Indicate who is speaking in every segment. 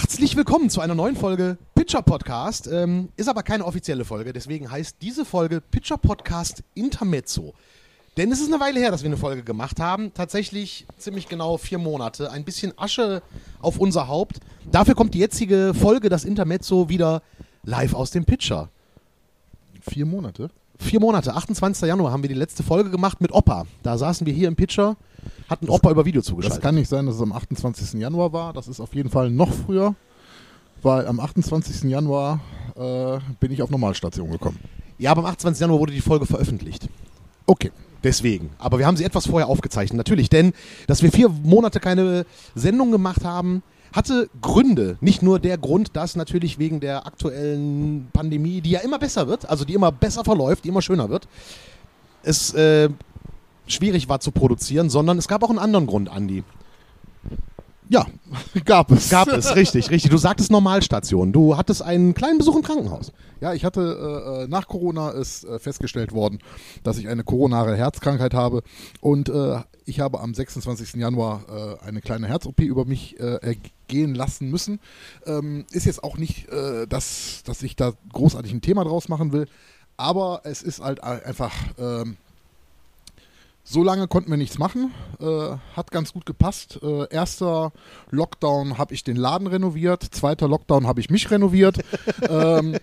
Speaker 1: Herzlich willkommen zu einer neuen Folge Pitcher Podcast. Ähm, ist aber keine offizielle Folge, deswegen heißt diese Folge Pitcher Podcast Intermezzo. Denn es ist eine Weile her, dass wir eine Folge gemacht haben. Tatsächlich ziemlich genau vier Monate. Ein bisschen Asche auf unser Haupt. Dafür kommt die jetzige Folge, das Intermezzo, wieder live aus dem Pitcher.
Speaker 2: Vier Monate?
Speaker 1: Vier Monate. 28. Januar haben wir die letzte Folge gemacht mit Opa. Da saßen wir hier im Pitcher, hatten Opa über Video
Speaker 2: Das
Speaker 1: zugeschaltet.
Speaker 2: kann nicht sein, dass es am 28. Januar war. Das ist auf jeden Fall noch früher, weil am 28. Januar äh, bin ich auf Normalstation gekommen.
Speaker 1: Ja, aber am 28. Januar wurde die Folge veröffentlicht.
Speaker 2: Okay.
Speaker 1: Deswegen. Aber wir haben sie etwas vorher aufgezeichnet. Natürlich, denn dass wir vier Monate keine Sendung gemacht haben, hatte Gründe. Nicht nur der Grund, dass natürlich wegen der aktuellen Pandemie, die ja immer besser wird, also die immer besser verläuft, die immer schöner wird, es äh, schwierig war zu produzieren, sondern es gab auch einen anderen Grund, Andi.
Speaker 2: Ja, gab es.
Speaker 1: Gab es, richtig, richtig. Du sagtest Normalstation. Du hattest einen kleinen Besuch im Krankenhaus.
Speaker 2: Ja, ich hatte äh, äh, nach Corona ist äh, festgestellt worden, dass ich eine koronare Herzkrankheit habe und äh, ich habe am 26. Januar äh, eine kleine Herz-OP über mich äh, ergehen lassen müssen. Ähm, ist jetzt auch nicht, dass, dass ich da großartig ein Thema draus machen will, aber es ist halt ein- einfach, ähm, so lange konnten wir nichts machen, äh, hat ganz gut gepasst. Äh, erster Lockdown habe ich den Laden renoviert, zweiter Lockdown habe ich mich renoviert. ähm,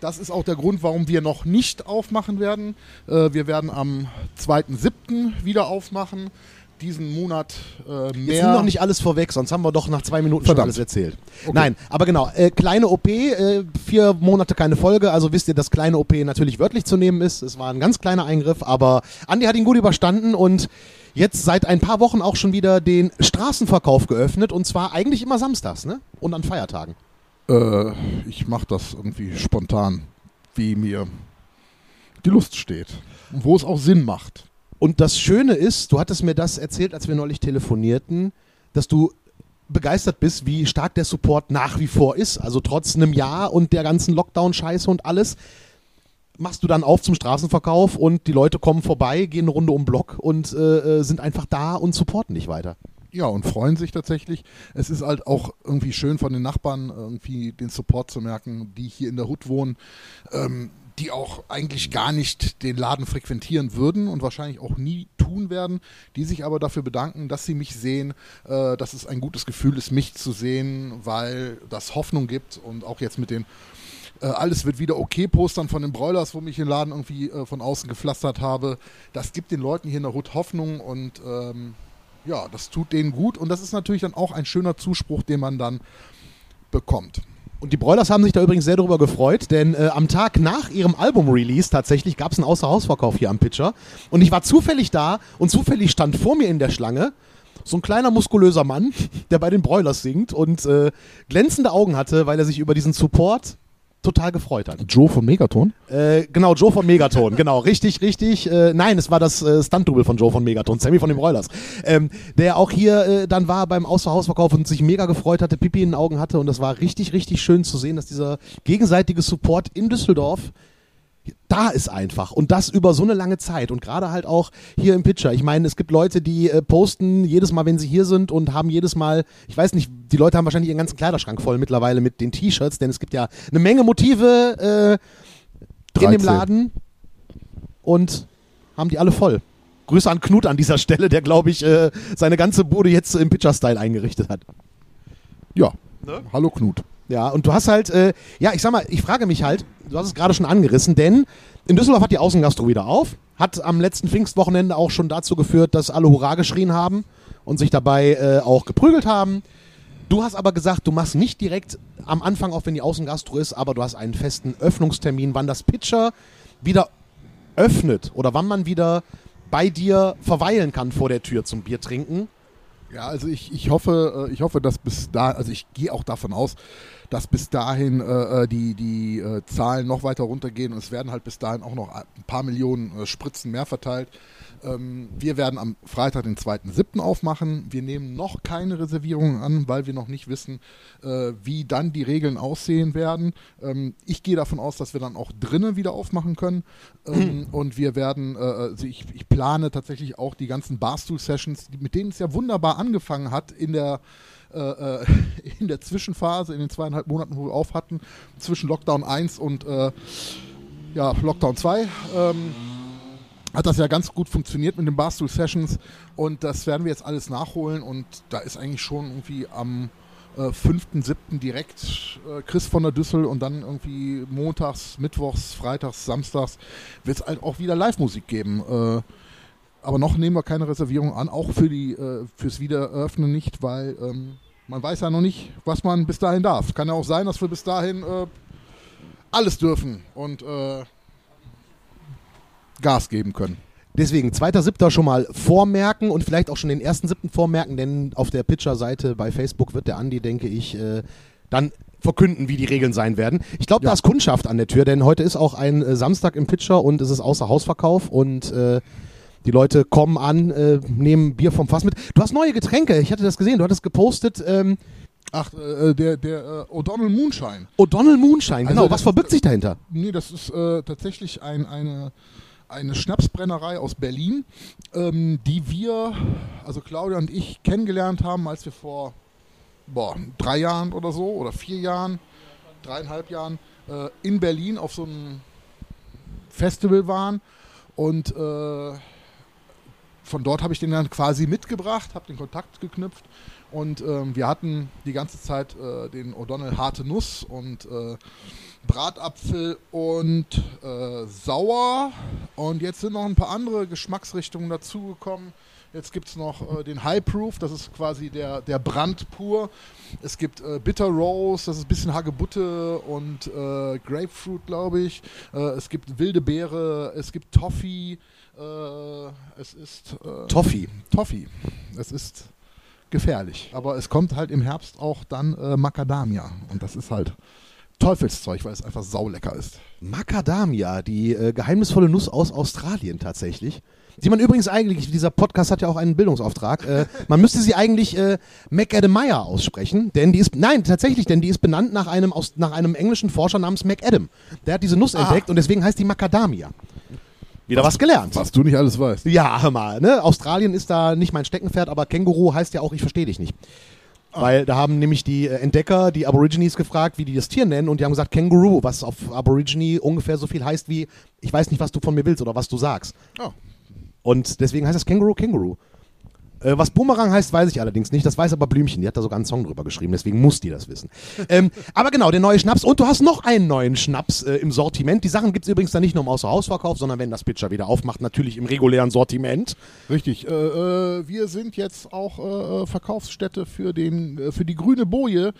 Speaker 2: das ist auch der Grund, warum wir noch nicht aufmachen werden. Äh, wir werden am 2.7. wieder aufmachen. Diesen Monat äh,
Speaker 1: Jetzt
Speaker 2: mehr.
Speaker 1: nimm noch nicht alles vorweg, sonst haben wir doch nach zwei Minuten schon
Speaker 2: Verdammt.
Speaker 1: alles erzählt.
Speaker 2: Okay.
Speaker 1: Nein, aber genau, äh, kleine OP, äh, vier Monate keine Folge, also wisst ihr, dass kleine OP natürlich wörtlich zu nehmen ist. Es war ein ganz kleiner Eingriff, aber Andi hat ihn gut überstanden und jetzt seit ein paar Wochen auch schon wieder den Straßenverkauf geöffnet und zwar eigentlich immer samstags, ne? Und an Feiertagen.
Speaker 2: Äh, ich mache das irgendwie spontan, wie mir die Lust steht. Und wo es auch Sinn macht.
Speaker 1: Und das Schöne ist, du hattest mir das erzählt, als wir neulich telefonierten, dass du begeistert bist, wie stark der Support nach wie vor ist. Also trotz einem Jahr und der ganzen Lockdown-Scheiße und alles, machst du dann auf zum Straßenverkauf und die Leute kommen vorbei, gehen eine Runde um Block und äh, äh, sind einfach da und supporten dich weiter.
Speaker 2: Ja, und freuen sich tatsächlich. Es ist halt auch irgendwie schön von den Nachbarn irgendwie den Support zu merken, die hier in der Hut wohnen, ähm, die auch eigentlich gar nicht den Laden frequentieren würden und wahrscheinlich auch nie tun werden, die sich aber dafür bedanken, dass sie mich sehen, äh, dass es ein gutes Gefühl ist, mich zu sehen, weil das Hoffnung gibt und auch jetzt mit den äh, alles wird wieder okay Postern von den Broilers, wo mich den Laden irgendwie äh, von außen gepflastert habe. Das gibt den Leuten hier in der Hut Hoffnung und ähm, ja, das tut denen gut und das ist natürlich dann auch ein schöner Zuspruch, den man dann bekommt.
Speaker 1: Und die Broilers haben sich da übrigens sehr darüber gefreut, denn äh, am Tag nach ihrem Album-Release tatsächlich gab es einen Außerhausverkauf hier am Pitcher. Und ich war zufällig da und zufällig stand vor mir in der Schlange so ein kleiner muskulöser Mann, der bei den Broilers singt und äh, glänzende Augen hatte, weil er sich über diesen Support total gefreut hat.
Speaker 2: Joe von Megaton?
Speaker 1: Äh, genau, Joe von Megaton, genau, richtig, richtig. Äh, nein, es war das äh, Stunt-Double von Joe von Megaton, Sammy von den Broilers. Ähm, der auch hier äh, dann war beim Außerhausverkauf und sich mega gefreut hatte, Pipi in den Augen hatte und das war richtig, richtig schön zu sehen, dass dieser gegenseitige Support in Düsseldorf da ist einfach und das über so eine lange Zeit und gerade halt auch hier im Pitcher. Ich meine, es gibt Leute, die äh, posten jedes Mal, wenn sie hier sind und haben jedes Mal, ich weiß nicht, die Leute haben wahrscheinlich ihren ganzen Kleiderschrank voll mittlerweile mit den T-Shirts, denn es gibt ja eine Menge Motive äh, in dem
Speaker 2: 13.
Speaker 1: Laden und haben die alle voll. Grüße an Knut an dieser Stelle, der glaube ich äh, seine ganze Bude jetzt im Pitcher-Style eingerichtet hat.
Speaker 2: Ja. Hallo Knut.
Speaker 1: Ja, und du hast halt, äh, ja, ich sag mal, ich frage mich halt, du hast es gerade schon angerissen, denn in Düsseldorf hat die Außengastro wieder auf, hat am letzten Pfingstwochenende auch schon dazu geführt, dass alle Hurra geschrien haben und sich dabei äh, auch geprügelt haben. Du hast aber gesagt, du machst nicht direkt am Anfang auf, wenn die Außengastro ist, aber du hast einen festen Öffnungstermin, wann das Pitcher wieder öffnet oder wann man wieder bei dir verweilen kann vor der Tür zum Bier trinken.
Speaker 2: Ja, also ich, ich hoffe, äh, ich hoffe, dass bis da, also ich gehe auch davon aus, dass bis dahin äh, äh, die, die äh, Zahlen noch weiter runtergehen und es werden halt bis dahin auch noch ein paar Millionen äh, Spritzen mehr verteilt. Ähm, wir werden am Freitag, den 2.7. aufmachen. Wir nehmen noch keine Reservierungen an, weil wir noch nicht wissen, äh, wie dann die Regeln aussehen werden. Ähm, ich gehe davon aus, dass wir dann auch drinnen wieder aufmachen können. Ähm, Und wir werden, äh, also ich, ich plane tatsächlich auch die ganzen Barstool-Sessions, mit denen es ja wunderbar angefangen hat in der äh, äh, in der Zwischenphase, in den zweieinhalb Monaten, wo wir auf hatten, zwischen Lockdown 1 und äh, ja, Lockdown 2, ähm, hat das ja ganz gut funktioniert mit den Barstool Sessions und das werden wir jetzt alles nachholen und da ist eigentlich schon irgendwie am äh, 5.7. direkt äh, Chris von der Düssel und dann irgendwie montags, mittwochs, freitags, samstags wird es halt auch wieder Live-Musik geben. Äh, aber noch nehmen wir keine Reservierung an, auch für die äh, fürs Wiedereröffnen nicht, weil ähm, man weiß ja noch nicht, was man bis dahin darf. Kann ja auch sein, dass wir bis dahin äh, alles dürfen und äh, Gas geben können.
Speaker 1: Deswegen, zweiter Siebter schon mal vormerken und vielleicht auch schon den ersten siebten vormerken, denn auf der Pitcher-Seite bei Facebook wird der Andi, denke ich, äh, dann verkünden, wie die Regeln sein werden. Ich glaube,
Speaker 2: Ja.
Speaker 1: da ist Kundschaft an der Tür, denn heute ist auch ein äh, Samstag im Pitcher und es ist außer Hausverkauf und äh, die Leute kommen an, äh, nehmen Bier vom Fass mit. Du hast neue Getränke, ich hatte das gesehen, du hattest gepostet, ähm,
Speaker 2: Ach, äh, der, der äh, O'Donnell Moonshine.
Speaker 1: O'Donnell Moonshine, genau.
Speaker 2: Also
Speaker 1: Was verbirgt sich dahinter?
Speaker 2: Nee, das ist äh, tatsächlich ein, eine, eine Schnapsbrennerei aus Berlin, ähm, die wir, also Claudia und ich, kennengelernt haben, als wir vor boah, drei Jahren oder so oder vier Jahren, dreieinhalb Jahren äh, in Berlin auf so einem Festival waren. Und äh, von dort habe ich den dann quasi mitgebracht, habe den Kontakt geknüpft. Und ähm, wir hatten die ganze Zeit äh, den O'Donnell harte Nuss und äh, Bratapfel und äh, sauer. Und jetzt sind noch ein paar andere Geschmacksrichtungen dazugekommen. Jetzt gibt es noch äh, den High Proof, das ist quasi der, der Brand pur. Es gibt äh, Bitter Rose, das ist ein bisschen Hagebutte und äh, Grapefruit, glaube ich. Äh, es gibt wilde Beere, es gibt Toffee. Äh, es ist äh,
Speaker 1: Toffee.
Speaker 2: Toffee. Es ist gefährlich. Aber es kommt halt im Herbst auch dann Macadamia. Und das ist halt Teufelszeug, weil es einfach saulecker ist.
Speaker 1: Macadamia, die äh, geheimnisvolle Nuss aus Australien tatsächlich. Die man übrigens eigentlich, dieser Podcast hat ja auch einen Bildungsauftrag, äh, man müsste sie eigentlich äh, Macadamia aussprechen, denn die ist, nein, tatsächlich, denn die ist benannt nach einem, aus, nach einem englischen Forscher namens Macadam. Der hat diese Nuss
Speaker 2: Ah.
Speaker 1: entdeckt und deswegen heißt die Macadamia. Wieder was, gelernt.
Speaker 2: Was du nicht alles weißt.
Speaker 1: Ja, hör mal, ne? Australien ist da nicht mein Steckenpferd, aber Känguru heißt ja auch, ich verstehe dich nicht. Weil da haben nämlich die äh, Entdecker die Aborigines gefragt, wie die das Tier nennen und die haben gesagt Känguru, was auf Aborigine ungefähr so viel heißt wie, ich weiß nicht, was du von mir willst oder was du sagst.
Speaker 2: Oh.
Speaker 1: Und deswegen heißt das Känguru Känguru. Äh, was Boomerang heißt, weiß ich allerdings nicht. Das weiß aber Blümchen. Die hat da sogar einen Song drüber geschrieben, deswegen muss die das wissen. ähm, aber genau, der neue Schnaps. Und du hast noch einen neuen Schnaps äh, im Sortiment. Die Sachen gibt es übrigens dann nicht nur im Außerhausverkauf, sondern wenn das Pitcher wieder aufmacht, natürlich im regulären Sortiment.
Speaker 2: Richtig. Äh, äh, wir sind jetzt auch äh, Verkaufsstätte für, den, für die grüne Boje,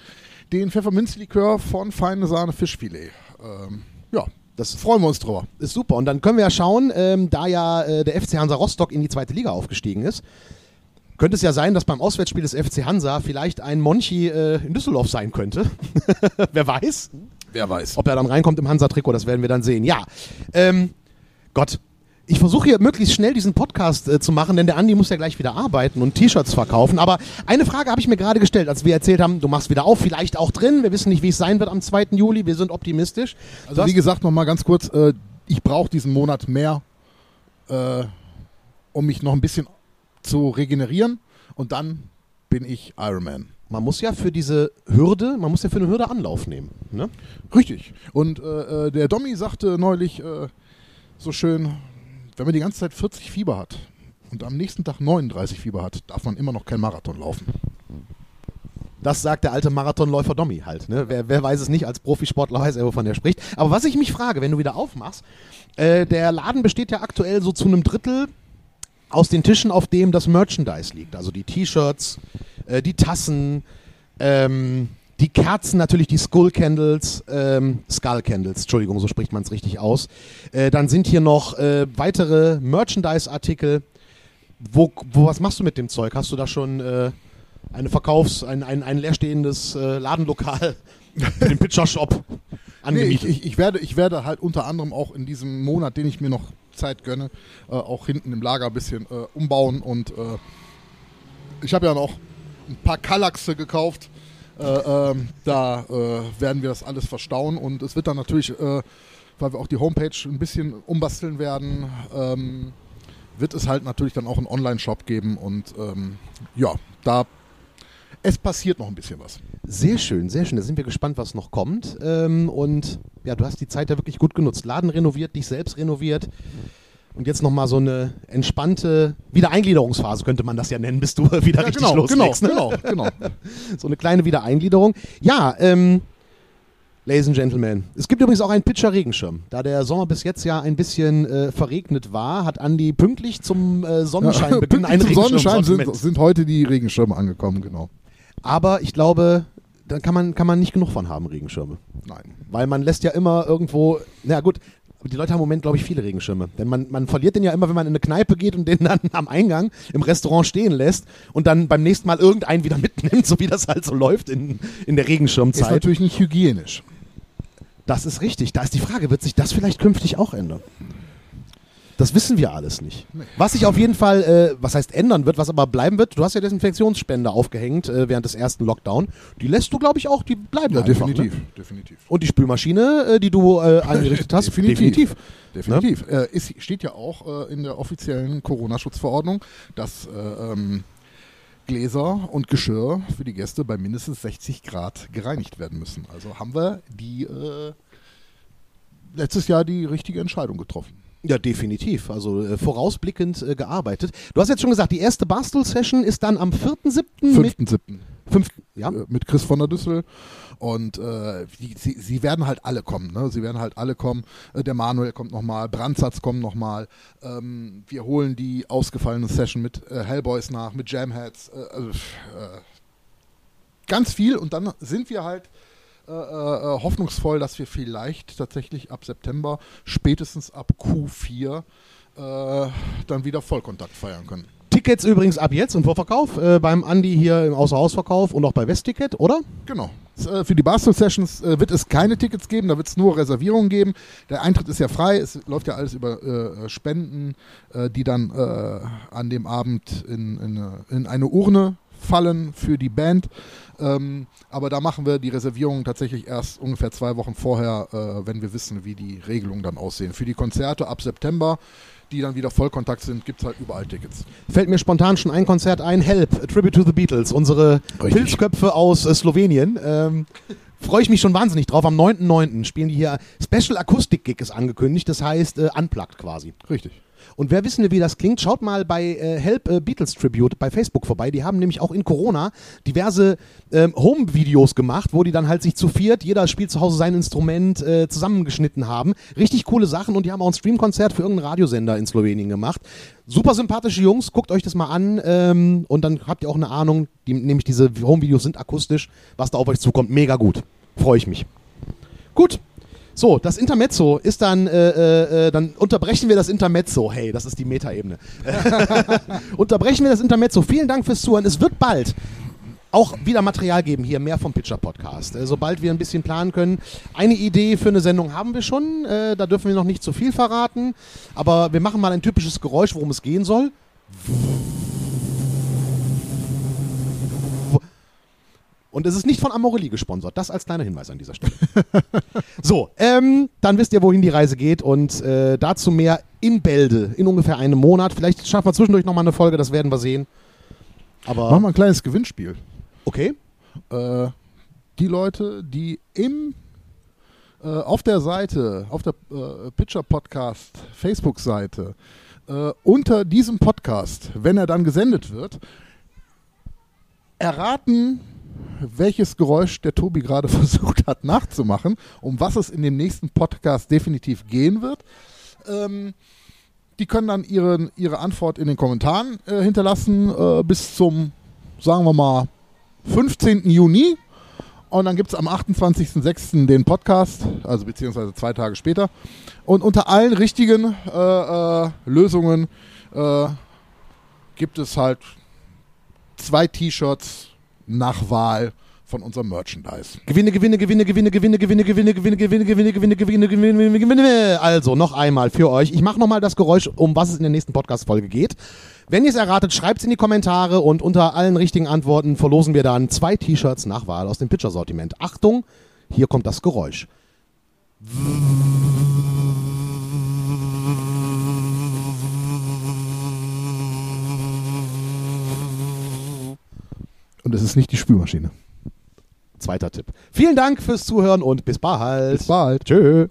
Speaker 2: den Pfefferminzlikör von Feine Sahne Fischfilet. Ähm, ja,
Speaker 1: Das
Speaker 2: freuen wir uns drüber.
Speaker 1: ist super. Und dann können wir ja schauen, ähm, da ja äh, der FC Hansa Rostock in die zweite Liga aufgestiegen ist, könnte es ja sein, dass beim Auswärtsspiel des FC Hansa vielleicht ein Monchi äh, in Düsseldorf sein könnte. Wer weiß?
Speaker 2: Wer weiß.
Speaker 1: Ob er dann reinkommt im Hansa-Trikot, das werden wir dann sehen. Ja, ähm, Gott. Ich versuche hier möglichst schnell diesen Podcast äh, zu machen, denn der Andi muss ja gleich wieder arbeiten und T-Shirts verkaufen. Aber eine Frage habe ich mir gerade gestellt, als wir erzählt haben, du machst wieder auf, vielleicht auch drin. Wir wissen nicht, wie es sein wird am 2. Juli. Wir sind optimistisch.
Speaker 2: Also
Speaker 1: hast-
Speaker 2: wie gesagt, nochmal ganz kurz, äh, ich brauche diesen Monat mehr, äh, um mich noch ein bisschen zu regenerieren und dann bin ich Ironman.
Speaker 1: Man muss ja für diese Hürde, man muss ja für eine Hürde Anlauf nehmen. Ne?
Speaker 2: Richtig. Und äh, äh, der Dommy sagte neulich äh, so schön, wenn man die ganze Zeit 40 Fieber hat und am nächsten Tag 39 Fieber hat, darf man immer noch kein Marathon laufen.
Speaker 1: Das sagt der alte Marathonläufer Dommy halt. Ne? Wer, wer weiß es nicht, als Profisportler weiß er, wovon er spricht. Aber was ich mich frage, wenn du wieder aufmachst, äh, der Laden besteht ja aktuell so zu einem Drittel aus den Tischen, auf dem das Merchandise liegt. Also die T-Shirts, äh, die Tassen, ähm, die Kerzen, natürlich die Skull Candles, ähm, Skull Candles, Entschuldigung, so spricht man es richtig aus. Äh, dann sind hier noch äh, weitere Merchandise-Artikel. Wo, wo, was machst du mit dem Zeug? Hast du da schon äh, eine Verkaufs-, ein, ein, ein leerstehendes äh, Ladenlokal für den Pitcher Shop
Speaker 2: Nee, ich,
Speaker 1: angemietet?
Speaker 2: ich, ich, werde, ich werde halt unter anderem auch in diesem Monat, den ich mir noch Zeit gönne, äh, auch hinten im Lager ein bisschen äh, umbauen und äh, ich habe ja noch ein paar Kallaxe gekauft. Äh, ähm, da äh, werden wir das alles verstauen und es wird dann natürlich, äh, weil wir auch die Homepage ein bisschen umbasteln werden, ähm, wird es halt natürlich dann auch einen Online-Shop geben und ähm, ja, da es passiert noch ein bisschen was.
Speaker 1: Sehr schön, sehr schön. Da sind wir gespannt, was noch kommt. Ähm, und ja, du hast die Zeit ja wirklich gut genutzt. Laden renoviert, dich selbst renoviert. Und jetzt nochmal so eine entspannte Wiedereingliederungsphase, könnte man das ja nennen, bis du wieder
Speaker 2: Ja,
Speaker 1: richtig
Speaker 2: genau,
Speaker 1: loslegst.
Speaker 2: genau,
Speaker 1: ne?
Speaker 2: genau, genau.
Speaker 1: So eine kleine Wiedereingliederung. Ja, ähm, Ladies and Gentlemen, es gibt übrigens auch einen Pitcher-Regenschirm. Da der Sommer bis jetzt ja ein bisschen äh, verregnet war, hat Andi pünktlich zum äh, Sonnenscheinbeginn
Speaker 2: Pünktlich
Speaker 1: einen
Speaker 2: zum
Speaker 1: Regenschirm.
Speaker 2: Sonnenschein sind, sind heute die Regenschirme angekommen, genau.
Speaker 1: Aber ich glaube, da kann man, kann man nicht genug von haben, Regenschirme.
Speaker 2: Nein.
Speaker 1: Weil man lässt ja immer irgendwo, na gut, die Leute haben im Moment, glaube ich, viele Regenschirme. Denn man, man verliert den ja immer, wenn man in eine Kneipe geht und den dann am Eingang im Restaurant stehen lässt und dann beim nächsten Mal irgendeinen wieder mitnimmt, so wie das halt so läuft in, in der
Speaker 2: Ist
Speaker 1: Regenschirmzeit.
Speaker 2: natürlich nicht hygienisch.
Speaker 1: Das ist richtig. Da ist die Frage, wird sich das vielleicht künftig auch ändern? Das wissen wir alles nicht. Was sich auf jeden Fall, äh, was heißt ändern wird, was aber bleiben wird, du hast ja Desinfektionsspender aufgehängt äh, während des ersten Lockdown. Die lässt du, glaube ich, auch, die bleiben
Speaker 2: Ja,
Speaker 1: einfach,
Speaker 2: definitiv.
Speaker 1: Ne?
Speaker 2: Definitiv.
Speaker 1: Und die Spülmaschine, äh, die du äh, angerichtet hast,
Speaker 2: Definitiv. Definitiv. Äh, ist, steht ja auch äh, in der offiziellen Corona-Schutzverordnung, dass äh, ähm, Gläser und Geschirr für die Gäste bei mindestens 60 Grad gereinigt werden müssen. Also haben wir die letztes Jahr die richtige Entscheidung getroffen.
Speaker 1: Ja, definitiv. Also äh, vorausblickend äh, gearbeitet. Du hast jetzt schon gesagt, die erste Bastel-Session ist dann am 4.7. mit
Speaker 2: 5.7.
Speaker 1: 5. Ja?
Speaker 2: mit Chris von der Düssel. Und äh, die, sie, sie werden halt alle kommen. Ne? Sie werden halt alle kommen. Äh, der Manuel kommt nochmal, Brandsatz kommt nochmal. Ähm, wir holen die ausgefallene Session mit äh, Hellboys nach, mit Jamheads. Äh, also, ganz viel. Und dann sind wir halt äh, äh, hoffnungsvoll, dass wir vielleicht tatsächlich ab September, spätestens ab Q4, äh, dann wieder Vollkontakt feiern können.
Speaker 1: Tickets übrigens ab jetzt im Vorverkauf, äh, beim Andi hier im Außerhausverkauf und auch bei Westticket, oder?
Speaker 2: Genau. Äh, Für die Bastel Sessions äh, wird es keine Tickets geben, da wird es nur Reservierungen geben. Der Eintritt ist ja frei, es läuft ja alles über äh, Spenden, äh, die dann äh, an dem Abend in, in, in eine Urne fallen für die Band. Ähm, aber da machen wir die Reservierungen tatsächlich erst ungefähr zwei Wochen vorher, äh, wenn wir wissen, wie die Regelungen dann aussehen. Für die Konzerte ab September, die dann wieder Vollkontakt sind, gibt es halt überall Tickets.
Speaker 1: Fällt mir spontan schon ein Konzert ein, Help, A Tribute to the Beatles, unsere
Speaker 2: Richtig.
Speaker 1: Pilzköpfe aus äh, Slowenien. Ähm, Freue ich mich schon wahnsinnig drauf. Am 9.9. spielen die hier, Special Akustik Gig ist angekündigt, das heißt äh, unplugged quasi.
Speaker 2: Richtig.
Speaker 1: Und wer wissen will, wie das klingt, schaut mal bei äh, Help äh, Beatles Tribute bei Facebook vorbei. Die haben nämlich auch in Corona diverse ähm, Home-Videos gemacht, wo die dann halt sich zu viert, jeder spielt zu Hause sein Instrument, äh, zusammengeschnitten haben. Richtig coole Sachen und die haben auch ein Streamkonzert für irgendeinen Radiosender in Slowenien gemacht. Super sympathische Jungs, guckt euch das mal an ähm, und dann habt ihr auch eine Ahnung, die, nämlich diese Home-Videos sind akustisch, was da auf euch zukommt. Mega gut. Freue ich mich. Gut. So, das Intermezzo ist dann, äh, äh, äh, dann unterbrechen wir das Intermezzo. Hey, das ist die Metaebene. unterbrechen wir das Intermezzo. Vielen Dank fürs Zuhören. Es wird bald auch wieder Material geben hier, mehr vom Pitcher Podcast. Äh, sobald wir ein bisschen planen können. Eine Idee für eine Sendung haben wir schon. Äh, da dürfen wir noch nicht zu viel verraten. Aber wir machen mal ein typisches Geräusch, worum es gehen soll. Und es ist nicht von Amorelie gesponsert. Das als kleiner Hinweis an dieser Stelle. so, ähm, dann wisst ihr, wohin die Reise geht. Und äh, dazu mehr in Bälde, in ungefähr einem Monat. Vielleicht schaffen wir zwischendurch nochmal eine Folge, das werden wir sehen. Aber
Speaker 2: Machen wir ein kleines Gewinnspiel.
Speaker 1: okay.
Speaker 2: äh, die Leute, die im äh, auf der Seite, auf der äh, Pitcher Podcast Facebook-Seite äh, unter diesem Podcast, wenn er dann gesendet wird, erraten, welches Geräusch der Tobi gerade versucht hat nachzumachen, um was es in dem nächsten Podcast definitiv gehen wird. Ähm, die können dann ihren, ihre Antwort in den Kommentaren äh, hinterlassen äh, bis zum, sagen wir mal, 15. Juni. Und dann gibt es am 28.06. den Podcast, also beziehungsweise zwei Tage später. Und unter allen richtigen äh, äh, Lösungen äh, gibt es halt zwei T-Shirts nach Wahl von unserem Merchandise.
Speaker 1: Gewinne, Gewinne, Gewinne, Gewinne, Gewinne, Gewinne, Gewinne, Gewinne, Gewinne, Gewinne, Gewinne, Gewinne, Gewinne, Gewinne, Gewinne. Also noch einmal für euch. Ich mache nochmal das Geräusch, um was es in der nächsten Podcast-Folge geht. Wenn ihr es erratet, schreibt es in die Kommentare und unter allen richtigen Antworten verlosen wir dann zwei T-Shirts nach Wahl aus dem Pitcher-Sortiment. Achtung, hier kommt das Geräusch.
Speaker 2: Und es ist nicht die Spülmaschine.
Speaker 1: Zweiter Tipp. Vielen Dank fürs Zuhören und bis bald.
Speaker 2: Bis bald.
Speaker 1: Tschö.